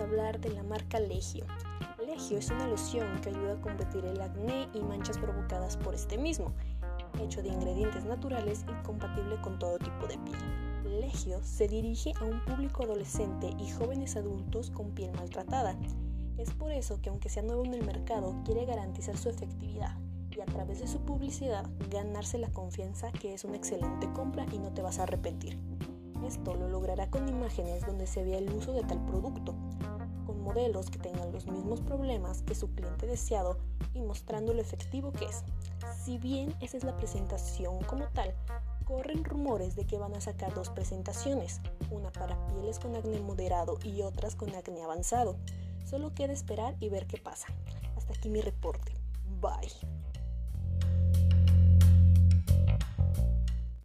hablar de la marca Legio. Legio es una loción que ayuda a combatir el acné y manchas provocadas por este mismo, hecho de ingredientes naturales y compatible con todo tipo de piel. Legio se dirige a un público adolescente y jóvenes adultos con piel maltratada. Es por eso que aunque sea nuevo en el mercado, quiere garantizar su efectividad y a través de su publicidad ganarse la confianza que es una excelente compra y no te vas a arrepentir. Esto lo logrará con imágenes donde se vea el uso de tal producto, con modelos que tengan los mismos problemas que su cliente deseado y mostrando lo efectivo que es. Si bien esa es la presentación como tal, corren rumores de que van a sacar dos presentaciones, una para pieles con acné moderado y otras con acné avanzado. Solo queda esperar y ver qué pasa. Hasta aquí mi reporte. Bye.